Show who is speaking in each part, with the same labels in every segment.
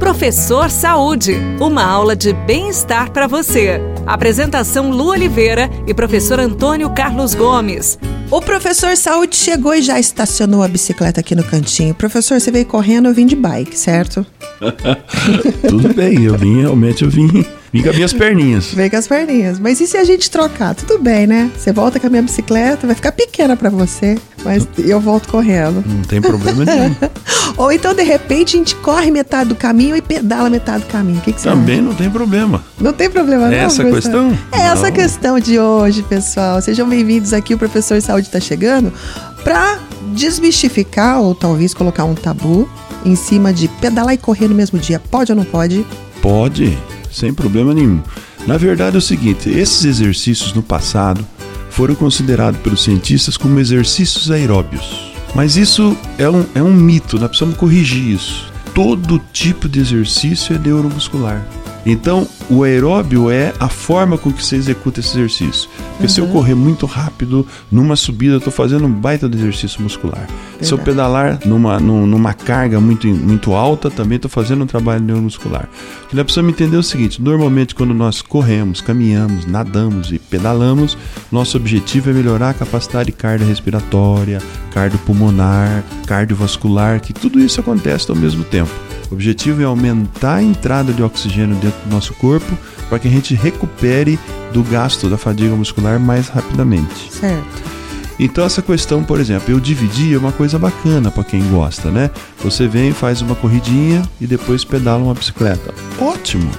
Speaker 1: Professor Saúde, uma aula de bem-estar para você. Apresentação Lu Oliveira e professor Antônio Carlos Gomes.
Speaker 2: O professor Saúde chegou e já estacionou a bicicleta aqui no cantinho. Professor, você veio correndo, eu vim de bike, certo?
Speaker 3: Tudo bem, eu vim, realmente eu vim Vim com as minhas perninhas.
Speaker 2: Vem com as perninhas. Mas e se a gente trocar? Tudo bem, né? Você volta com a minha bicicleta, vai ficar pequena para você, mas eu volto correndo.
Speaker 3: Não tem problema nenhum.
Speaker 2: Ou então, de repente, a gente corre metade do caminho e pedala metade do caminho. O que, que
Speaker 3: Também acha? não tem problema.
Speaker 2: Não tem problema, não.
Speaker 3: Essa a questão?
Speaker 2: É essa a questão de hoje, pessoal. Sejam bem-vindos aqui. O professor de saúde está chegando para desmistificar ou talvez colocar um tabu em cima de pedalar e correr no mesmo dia. Pode ou não pode?
Speaker 3: Pode sem problema nenhum. Na verdade é o seguinte: esses exercícios no passado foram considerados pelos cientistas como exercícios aeróbios. Mas isso é um, é um mito, nós precisamos corrigir isso. Todo tipo de exercício é neuromuscular. Então, o aeróbio é a forma com que você executa esse exercício. Porque uhum. se eu uhum. correr muito rápido numa subida, eu estou fazendo um baita de exercício muscular. Verdade. Se eu pedalar numa, numa carga muito, muito alta, também estou fazendo um trabalho neuromuscular. O que nós precisamos entender é o seguinte: normalmente, quando nós corremos, caminhamos, nadamos e pedalamos, nosso objetivo é melhorar a capacidade cardiorrespiratória, cardiopulmonar, cardiovascular, que tudo isso acontece ao mesmo tempo. O objetivo é aumentar a entrada de oxigênio dentro do nosso corpo para que a gente recupere do gasto da fadiga muscular mais rapidamente.
Speaker 2: Certo.
Speaker 3: Então essa questão, por exemplo, eu dividir é uma coisa bacana para quem gosta, né? Você vem, faz uma corridinha e depois pedala uma bicicleta. Ótimo.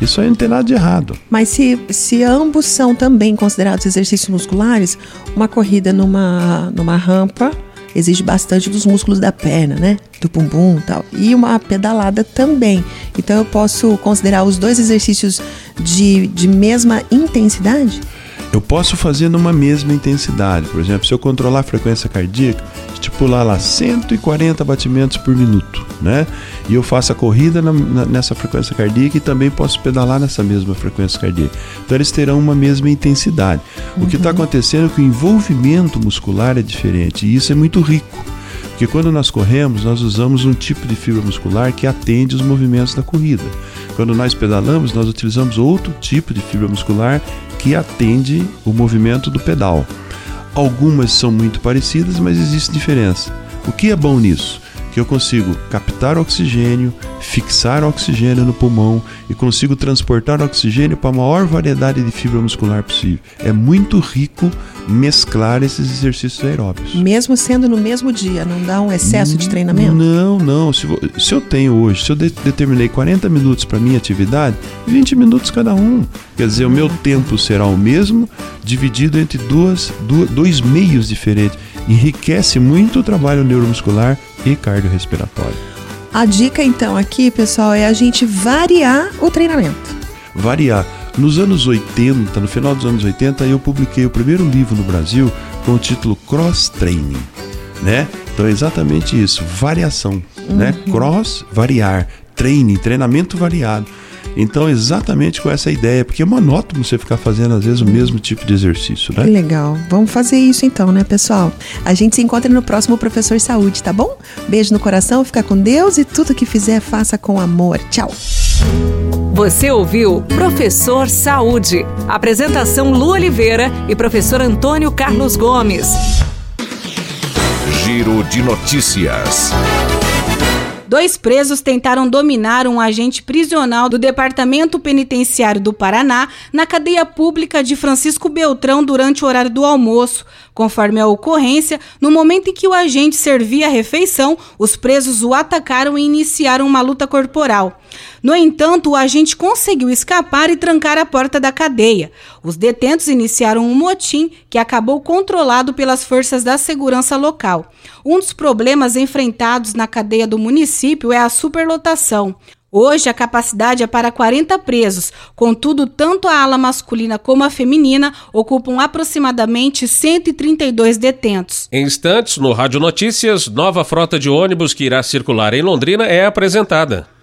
Speaker 3: Isso aí não tem nada de errado.
Speaker 2: Mas se, se ambos são também considerados exercícios musculares, uma corrida numa, numa rampa exige bastante dos músculos da perna, né? Do bumbum e tal. E uma pedalada também. Então eu posso considerar os dois exercícios de, de mesma intensidade?
Speaker 3: Eu posso fazer numa mesma intensidade. Por exemplo, se eu controlar a frequência cardíaca, estipular lá 140 batimentos por minuto, né? E eu faço a corrida na, na, nessa frequência cardíaca e também posso pedalar nessa mesma frequência cardíaca. Então eles terão uma mesma intensidade. O que está uhum. acontecendo é que o envolvimento muscular é diferente e isso é muito rico. Porque quando nós corremos, nós usamos um tipo de fibra muscular que atende os movimentos da corrida. Quando nós pedalamos, nós utilizamos outro tipo de fibra muscular que atende o movimento do pedal. Algumas são muito parecidas, mas existe diferença. O que é bom nisso? Que eu consigo captar oxigênio, fixar oxigênio no pulmão e consigo transportar oxigênio para a maior variedade de fibra muscular possível. É muito rico mesclar esses exercícios aeróbicos.
Speaker 2: Mesmo sendo no mesmo dia, não dá um excesso de treinamento?
Speaker 3: Não, não. Se, se eu tenho hoje, se eu de, determinei 40 minutos para minha atividade, 20 minutos cada um. Quer dizer, o meu tempo será o mesmo, dividido entre duas, duas, dois meios diferentes. Enriquece muito o trabalho neuromuscular e cardiorrespiratório.
Speaker 2: A dica então aqui, pessoal, é a gente variar o treinamento.
Speaker 3: Variar. Nos anos 80, no final dos anos 80, eu publiquei o primeiro livro no Brasil com o título Cross Training, né? Então é exatamente isso, variação, né? uhum. né? Cross, variar, training, treinamento variado. Então, exatamente com essa ideia, porque é monótono você ficar fazendo às vezes o mesmo tipo de exercício, né?
Speaker 2: Que legal. Vamos fazer isso então, né, pessoal? A gente se encontra no próximo Professor Saúde, tá bom? Beijo no coração, fica com Deus e tudo que fizer, faça com amor. Tchau.
Speaker 1: Você ouviu Professor Saúde. Apresentação Lu Oliveira e professor Antônio Carlos Gomes.
Speaker 4: Giro de notícias.
Speaker 5: Dois presos tentaram dominar um agente prisional do Departamento Penitenciário do Paraná na cadeia pública de Francisco Beltrão durante o horário do almoço. Conforme a ocorrência, no momento em que o agente servia a refeição, os presos o atacaram e iniciaram uma luta corporal. No entanto, o agente conseguiu escapar e trancar a porta da cadeia. Os detentos iniciaram um motim que acabou controlado pelas forças da segurança local. Um dos problemas enfrentados na cadeia do município é a superlotação. Hoje, a capacidade é para 40 presos, contudo, tanto a ala masculina como a feminina ocupam aproximadamente 132 detentos.
Speaker 4: Em instantes, no Rádio Notícias, nova frota de ônibus que irá circular em Londrina é apresentada.